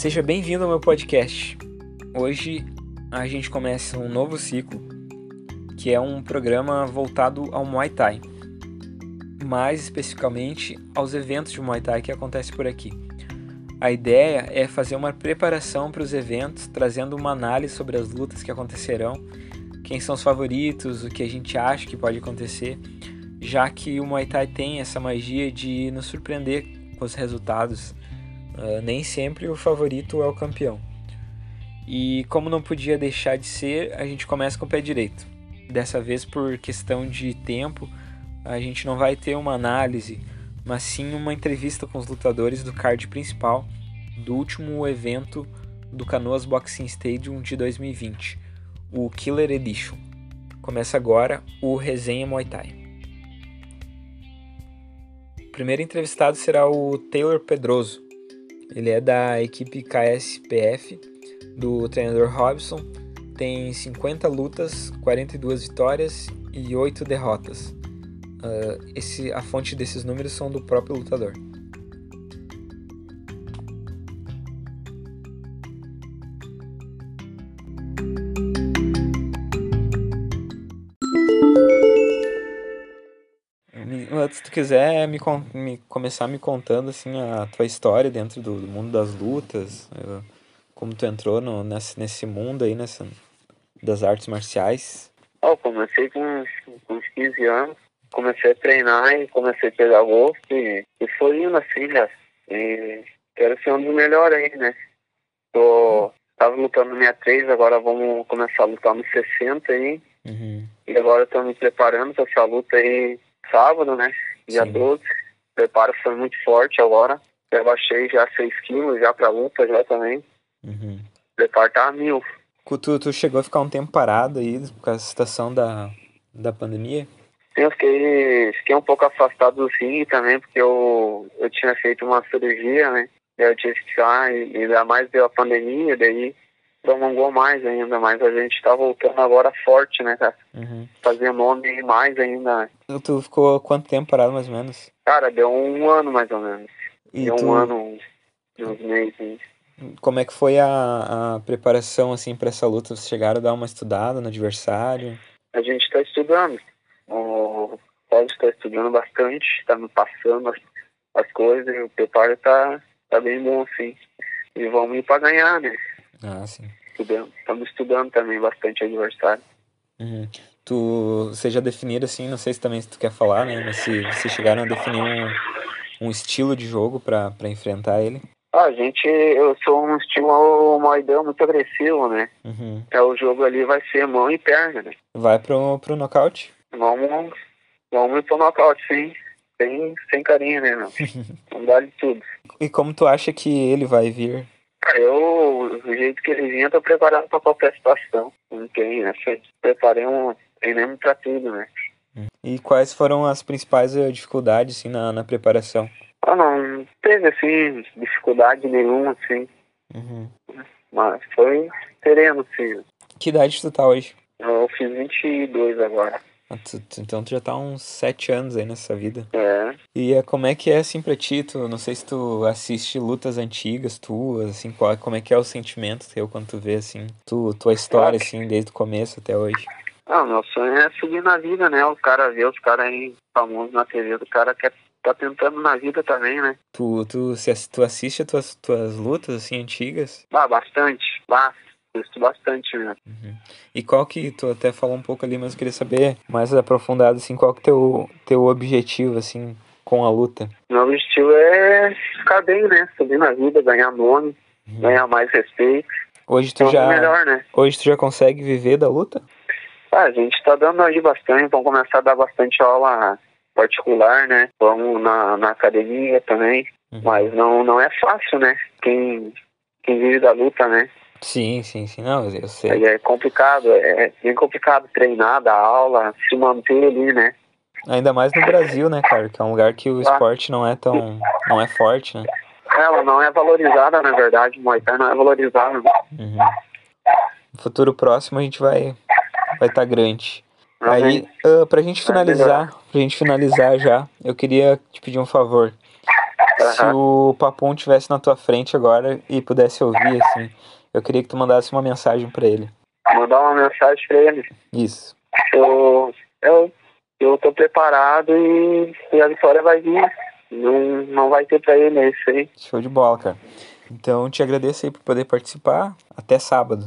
Seja bem-vindo ao meu podcast. Hoje a gente começa um novo ciclo, que é um programa voltado ao Muay Thai, mais especificamente aos eventos de Muay Thai que acontecem por aqui. A ideia é fazer uma preparação para os eventos, trazendo uma análise sobre as lutas que acontecerão, quem são os favoritos, o que a gente acha que pode acontecer, já que o Muay Thai tem essa magia de nos surpreender com os resultados. Uh, nem sempre o favorito é o campeão. E como não podia deixar de ser, a gente começa com o pé direito. Dessa vez, por questão de tempo, a gente não vai ter uma análise mas sim uma entrevista com os lutadores do card principal do último evento do Canoas Boxing Stadium de 2020, o Killer Edition. Começa agora o Resenha Muay Thai. O primeiro entrevistado será o Taylor Pedroso. Ele é da equipe KSPF do treinador Robson. Tem 50 lutas, 42 vitórias e 8 derrotas. Uh, esse, a fonte desses números são do próprio lutador. Se tu quiser me, me, começar me contando assim a tua história dentro do, do mundo das lutas, uh, como tu entrou no, nesse, nesse mundo aí, nessa, das artes marciais. Eu comecei com, com uns 15 anos, comecei a treinar e comecei a pegar gosto e, e foi indo assim, já. E quero ser um dos melhores aí, né? Tô, tava lutando no 63, agora vamos começar a lutar no 60 aí. Uhum. E agora estou me preparando para essa luta aí sábado, né? Dia Sim. 12. O preparo foi muito forte agora. Já baixei já 6 quilos já pra luta já também. Uhum. O preparo tá mil. Tu, tu chegou a ficar um tempo parado aí por causa da situação da, da pandemia? Eu fiquei, fiquei um pouco afastado do ringue também, porque eu, eu tinha feito uma cirurgia, né? Eu tive que ficar, e ainda mais deu a pandemia, daí prolongou mais ainda, mas a gente tá voltando agora forte, né, cara? Uhum. Fazer nome mais ainda. Né? Tu ficou quanto tempo parado, mais ou menos? Cara, deu um ano, mais ou menos. E deu tu... um ano, uns meses. Como é que foi a, a preparação, assim, para essa luta? Vocês chegaram a dar uma estudada no adversário? A gente tá estudando. O Paulo está estudando bastante, está me passando as, as coisas, e o preparo está tá bem bom, sim. E vamos ir para ganhar, né? Ah, sim. Estudando. Estamos estudando também bastante adversário. Uhum. Tu, você já definiram, assim, não sei se também se tu quer falar, né? Mas se vocês chegaram a definir um, um estilo de jogo para enfrentar ele? Ah, a gente, eu sou um estilo moidão muito agressivo, né? Uhum. É, o jogo ali vai ser mão e perna, né? Vai pro, pro nocaute? Vamos, vamos pro nocaute, sim. Sem, sem carinho, né, meu? Vamos dar de tudo. E como tu acha que ele vai vir? Eu, do jeito que ele vinha, tô preparado pra qualquer situação. Não tem, né? Preparei um treinamento pra tudo, né? E quais foram as principais eh, dificuldades, assim, na, na preparação? Ah, não, teve, assim, dificuldade nenhuma, assim. Uhum. Mas foi sereno, sim. Que idade tu tá hoje? Eu fiz 22 agora. Ah, então tu já tá uns sete anos aí nessa vida. É. E é, como é que é assim pra ti? Tu, não sei se tu assiste lutas antigas tuas, assim, qual, como é que é o sentimento teu quando tu vê, assim, tu, tua história, assim, desde o começo até hoje? Ah, meu sonho é subir na vida, né? O cara vê os caras aí famosos na TV, o cara quer tá tentando na vida também, né? Tu, tu, se, tu assiste as tuas, tuas lutas, assim, antigas? Ah, bastante, bastante bastante mesmo. Uhum. E qual que, tu até falou um pouco ali, mas eu queria saber mais aprofundado, assim, qual que é teu, teu objetivo, assim, com a luta? Meu objetivo é ficar bem, né? Subir na vida, ganhar nome, uhum. ganhar mais respeito. Hoje tu já melhor, né? Hoje tu já consegue viver da luta? Ah, a gente tá dando aí bastante, vamos começar a dar bastante aula particular, né? Vamos na, na academia também. Uhum. Mas não, não é fácil, né? Quem, quem vive da luta, né? Sim, sim, sim. Não, eu sei. Aí é complicado, é bem complicado treinar, dar aula, se manter ali, né? Ainda mais no Brasil, né, cara? Que é um lugar que o esporte não é tão. não é forte, né? Ela não é valorizada, na verdade, o Muay Thai não é valorizada. Uhum. No futuro próximo a gente vai vai estar tá grande. Aí, uh, pra gente finalizar, pra gente finalizar já, eu queria te pedir um favor. Se o Papum tivesse na tua frente agora e pudesse ouvir, assim, eu queria que tu mandasse uma mensagem para ele. Mandar uma mensagem pra ele. Isso. Eu, eu, eu tô preparado e, e a vitória vai vir. Não, não vai ter pra ele, é isso aí. Show de bola, cara. Então, te agradeço aí por poder participar. Até sábado.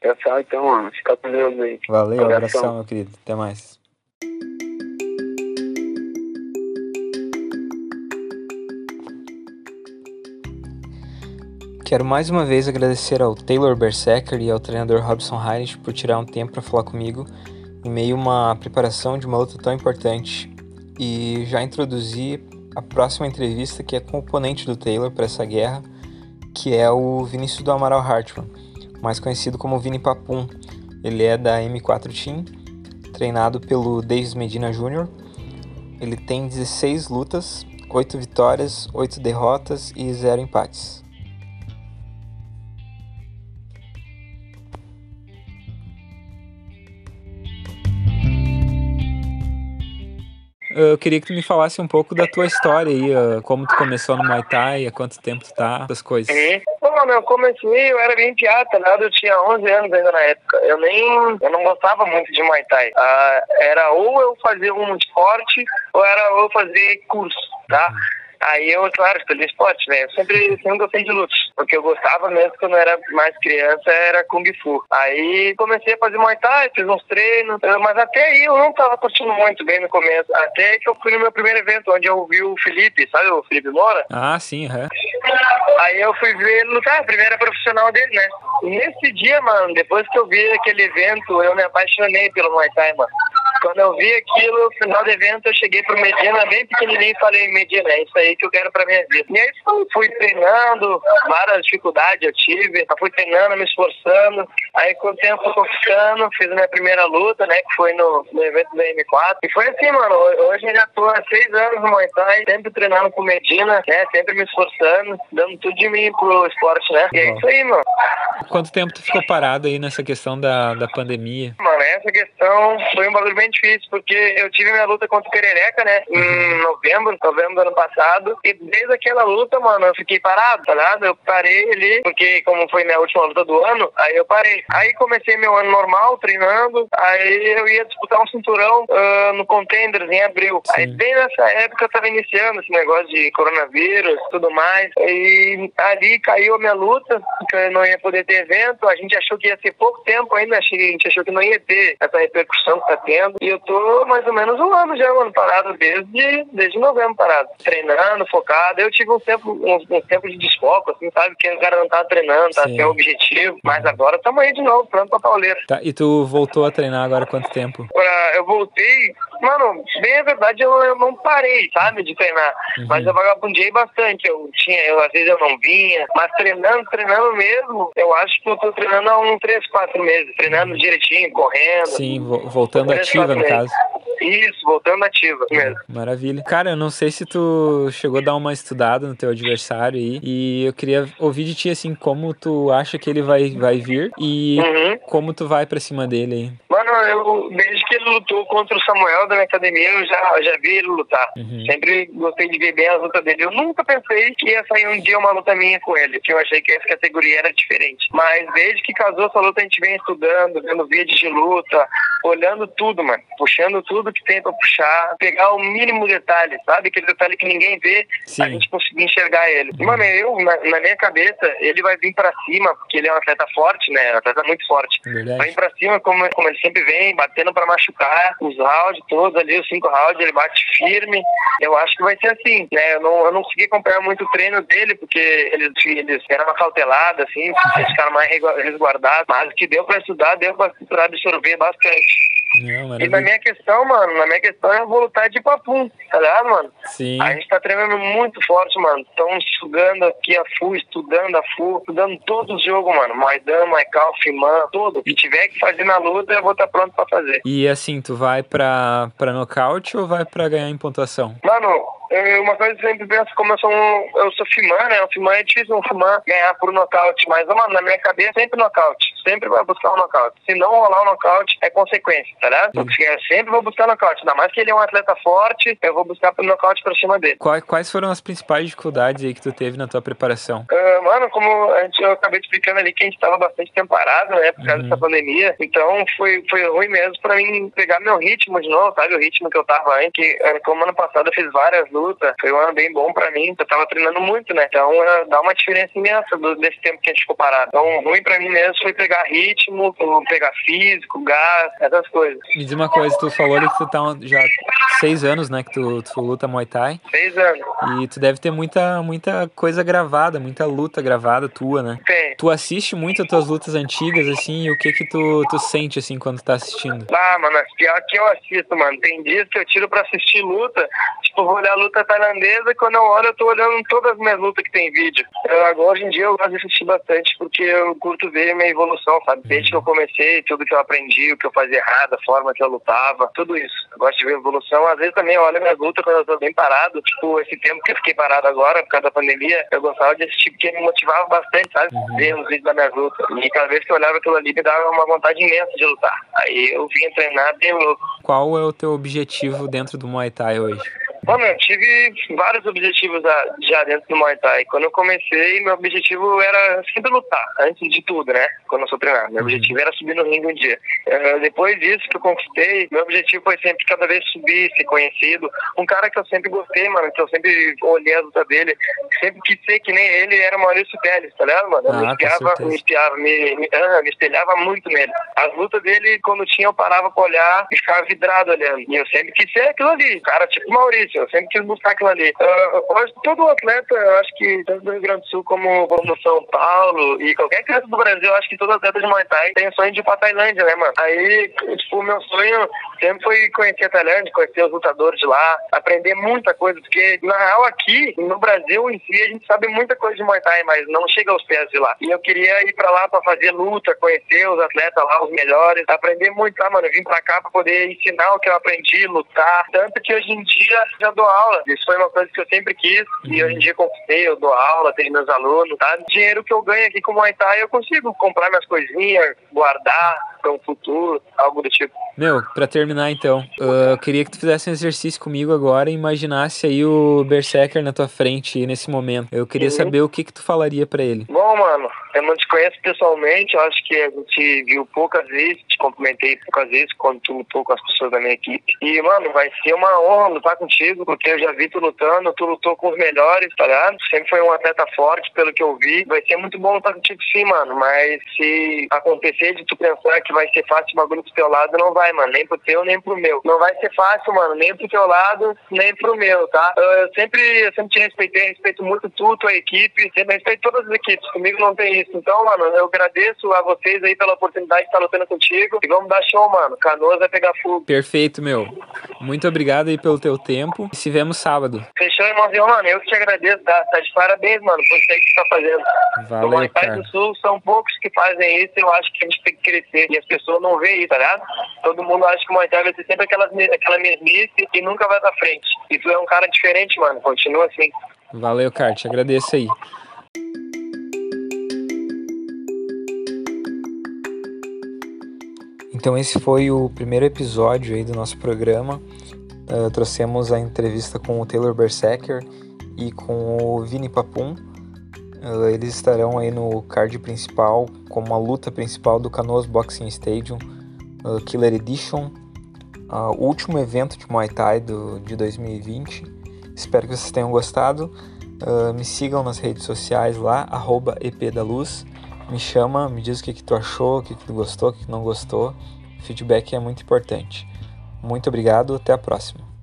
Tchau, então, mano. Fica com Deus aí. Valeu, Abração. abração, meu querido. Até mais. Quero mais uma vez agradecer ao Taylor Berserker e ao treinador Robson Heinrich por tirar um tempo para falar comigo em meio a uma preparação de uma luta tão importante. E já introduzi a próxima entrevista que é com o oponente do Taylor para essa guerra, que é o Vinícius do Amaral Hartmann, mais conhecido como Vini Papum. Ele é da M4 Team, treinado pelo Davis Medina Jr. Ele tem 16 lutas, 8 vitórias, 8 derrotas e 0 empates. Eu queria que tu me falasse um pouco da tua história aí, uh, como tu começou no Muay Thai, há quanto tempo tu tá, essas coisas. Uhum. Bom, eu comecei, eu era bem tá ligado? Eu tinha 11 anos ainda na época. Eu nem, eu não gostava muito de Muay Thai. Ah, era ou eu fazer um esporte, ou era eu fazer curso, tá? Aí eu, claro, escolhi esporte, né? Eu sempre, sempre gostei de luta. Porque eu gostava mesmo quando eu era mais criança, era Kung Fu. Aí comecei a fazer Muay Thai, fiz uns treinos. eh, Mas até aí eu não tava curtindo muito bem no começo. Até que eu fui no meu primeiro evento, onde eu vi o Felipe, sabe o Felipe Moura? Ah, sim, aham. Aí eu fui ver ele lutar, a primeira profissional dele, né? E nesse dia, mano, depois que eu vi aquele evento, eu me apaixonei pelo Muay Thai, mano. Quando eu vi aquilo, no final do evento, eu cheguei pro Medina, bem pequenininho, e falei, Medina, é isso aí que eu quero pra minha vida. E aí fui, treinando, várias dificuldades eu tive, fui treinando, me esforçando. Aí com o tempo fui conquistando, fiz a minha primeira luta, né, que foi no, no evento da M4. E foi assim, mano, hoje eu já tô há seis anos no Muay Thai, sempre treinando com Medina, né, sempre me esforçando, dando tudo de mim pro esporte, né. E é isso aí, mano. Quanto tempo tu ficou parado aí nessa questão da, da pandemia? Mano, essa questão foi um bagulho bem difícil, porque eu tive minha luta contra o Perereca, né, em novembro, novembro do ano passado, e desde aquela luta, mano, eu fiquei parado, tá ligado? Eu parei ali, porque como foi minha última luta do ano, aí eu parei. Aí comecei meu ano normal, treinando, aí eu ia disputar um cinturão ah, no Contenders em abril. Sim. Aí bem nessa época eu tava iniciando esse negócio de coronavírus tudo mais, e ali caiu a minha luta, que eu não ia poder ter evento, a gente achou que ia ser pouco tempo ainda, a gente achou que não ia ter essa repercussão que tá tendo, e eu tô mais ou menos um ano já, mano, parado desde, desde novembro parado, treinando, focado, eu tive um tempo, uns, uns tempos de desfoco, assim, sabe, que o cara não tá treinando, tá sem objetivo, mas agora tamo aí de novo, pronto pra pauleira. Tá, e tu voltou a treinar agora há quanto tempo? Pra- eu voltei, mano, bem a verdade, eu, eu não parei, sabe, de treinar. Uhum. Mas eu vagabundei bastante. Eu tinha, eu, às vezes eu não vinha, mas treinando, treinando mesmo, eu acho que eu tô treinando há uns 3, 4 meses, treinando direitinho, correndo. Sim, vo- voltando Três, ativa no meses. caso. Isso, voltando ativa mesmo. Maravilha. Cara, eu não sei se tu chegou a dar uma estudada no teu adversário aí. E eu queria ouvir de ti, assim, como tu acha que ele vai, vai vir e Uhum. como tu vai pra cima dele aí. Mano, eu, desde que ele lutou contra o Samuel da minha academia, eu já, já vi ele lutar. Uhum. Sempre gostei de ver bem as lutas dele. Eu nunca pensei que ia sair um dia uma luta minha com ele, que eu achei que essa categoria era diferente. Mas desde que casou essa luta, a gente vem estudando, vendo vídeos de luta, olhando tudo, mano. Puxando tudo que tem pra puxar, pegar o mínimo detalhe, sabe? Aquele detalhe que ninguém vê, a Sim. gente conseguir enxergar ele. E, mano, eu, na, na minha cabeça, ele vai vir pra cima, porque ele é um atleta forte, né? Um atleta muito forte. Vai Verdade. pra cima, como, como ele sempre vem, batendo pra machucar os rounds todos ali, os cinco rounds, ele bate firme. Eu acho que vai ser assim, né? Eu não, eu não consegui acompanhar muito o treino dele, porque eles, eles eram uma cautelada, assim, eles ficaram mais resguardados. Mas que deu pra estudar, deu pra absorver bastante. Não, E na minha questão, mano, na minha questão é voltar de papum, tá ligado, mano? Sim. A gente tá treinando muito forte, mano. Estão estudando aqui a full, estudando a full, estudando todos os jogos, mano. Maidan, Maical, Fiman, tudo. O que tiver que fazer na luta, eu vou estar pronto pra fazer. E assim, tu vai pra, pra nocaute ou vai pra ganhar em pontuação? Mano, uma coisa que eu sempre penso, como eu sou um, eu sou fimã, né? O fimã é difícil um fimã ganhar por nocaute, mas, mano, na minha cabeça sempre nocaute. Sempre vai buscar um nocaute. Se não rolar um nocaute, é consequência, tá ligado? Porque eu sempre vou buscar nocaute. Ainda mais que ele é um atleta forte, eu vou buscar pro nocaute pra cima dele. Quais, quais foram as principais dificuldades aí que tu teve na tua preparação? Uh, mano, como a gente, eu acabei explicando ali que a gente tava bastante tempo parado, né? Por causa uhum. dessa pandemia. Então foi, foi ruim mesmo pra mim pegar meu ritmo de novo, sabe? O ritmo que eu tava antes. Que, como ano passado eu fiz várias lutas, foi um ano bem bom pra mim. Eu tava treinando muito, né? Então uh, dá uma diferença imensa do, desse tempo que a gente ficou parado. Então, ruim pra mim mesmo foi pegar ritmo, pegar físico, gás, essas coisas. Me diz uma coisa, tu falou que tu tá já seis anos, né, que tu, tu luta Muay Thai. Seis anos. E tu deve ter muita, muita coisa gravada, muita luta gravada tua, né? Tem. Tu assiste muito as tuas lutas antigas, assim, e o que que tu, tu sente, assim, quando tu tá assistindo? Ah, mano, pior que eu assisto, mano. Tem dias que eu tiro pra assistir luta, tipo, vou olhar a luta tailandesa, e quando eu olho, eu tô olhando todas as minhas lutas que tem vídeo. Eu, agora, hoje em dia, eu gosto de assistir bastante, porque eu curto ver minha evolução, sabe? Desde que eu comecei, tudo que eu aprendi, o que eu fazia errado, a forma que eu lutava, tudo isso. Eu gosto de ver a evolução. Às vezes também eu olho minhas lutas quando eu tô bem parado, tipo, esse tempo que eu fiquei parado agora, por causa da pandemia, eu gostava de assistir porque me motivava bastante, sabe? Uhum. Ver os vídeos da minha luta. E cada vez que eu olhava aquilo ali, me dava uma vontade imensa de lutar. Aí eu vinha treinar bem louco. Qual é o teu objetivo dentro do Muay Thai hoje? Bom, eu tive vários objetivos já dentro do Muay Thai. Quando eu comecei, meu objetivo era sempre lutar, antes de tudo, né? Quando eu sou treinado. Meu uhum. objetivo era subir no ringue um dia. Uh, depois disso que eu conquistei, meu objetivo foi sempre cada vez subir, ser conhecido. Um cara que eu sempre gostei, mano, que eu sempre olhei a luta dele, sempre quis ser que nem ele, era o Maurício Teles, tá ligado, mano? Eu ah, me espiava, me espiava, me, me, uh, me espelhava muito nele. As lutas dele, quando tinha, eu parava pra olhar e ficava vidrado olhando. E eu sempre quis ser aquilo ali, cara tipo Maurício eu sempre quis buscar aquilo ali. Uh, todo atleta, eu acho que tanto do Rio Grande do Sul como, como São Paulo e qualquer criança do Brasil, eu acho que todo atleta de Muay Thai tem o sonho de ir pra Tailândia, né, mano? Aí, tipo, o meu sonho sempre foi conhecer a Tailândia, conhecer os lutadores de lá, aprender muita coisa, porque na real aqui, no Brasil em si, a gente sabe muita coisa de Muay Thai, mas não chega aos pés de lá. E eu queria ir pra lá pra fazer luta, conhecer os atletas lá, os melhores, aprender muito lá, mano. Eu vim pra cá pra poder ensinar o que eu aprendi, lutar. Tanto que hoje em dia já dou aula. Isso foi uma coisa que eu sempre quis e hoje em dia conquistei. Eu dou aula, tenho meus alunos, tá? Dinheiro que eu ganho aqui com o Muay Thai, eu consigo comprar minhas coisinhas, guardar para um futuro, algo do tipo. Meu, para terminar então, eu queria que tu fizesse um exercício comigo agora e imaginasse aí o Berserker na tua frente nesse momento. Eu queria uhum. saber o que que tu falaria para ele. Bom, mano, eu não te conheço pessoalmente, eu acho que a gente viu poucas vezes, te cumprimentei poucas vezes quando tu lutou com as pessoas da minha equipe. E, mano, vai ser uma honra lutar contigo, porque eu já vi tu lutando, tu lutou com os melhores, tá ligado? Sempre foi um atleta forte, pelo que eu vi. Vai ser muito bom lutar contigo sim, mano, mas se acontecer de tu pensar que vai ser fácil o bagulho pro teu lado, não vai, mano, nem pro teu, nem pro meu. Não vai ser fácil, mano, nem pro teu lado, nem pro meu, tá? Eu sempre, eu sempre te respeitei, respeito muito tu, tua equipe, sempre respeito todas as equipes, comigo não tem isso. Então, mano, eu agradeço a vocês aí pela oportunidade de estar lutando contigo. E vamos dar show, mano. Canoas vai pegar fogo. Perfeito, meu. Muito obrigado aí pelo teu tempo. E se vemos sábado. Fechou, irmãozinho, mano. Eu que te agradeço. Tá, tá de parabéns, mano, por isso aí que tu tá fazendo. Valeu, no cara. do Sul são poucos que fazem isso. Eu acho que a gente tem que crescer. E as pessoas não veem isso, tá ligado? Todo mundo acha que o Muay Thai vai ser sempre aquela, aquela mesmice e nunca vai pra frente. E tu é um cara diferente, mano. Continua assim. Valeu, Kart. Agradeço aí. Então esse foi o primeiro episódio aí do nosso programa. Uh, trouxemos a entrevista com o Taylor Berserker e com o Vini Papum. Uh, eles estarão aí no card principal como a luta principal do Canoas Boxing Stadium uh, Killer Edition, o último evento de Muay Thai do, de 2020. Espero que vocês tenham gostado. me sigam nas redes sociais lá, arroba EP da Luz me chama, me diz o que, que tu achou, o que, que tu gostou, o que, que não gostou. Feedback é muito importante. Muito obrigado, até a próxima.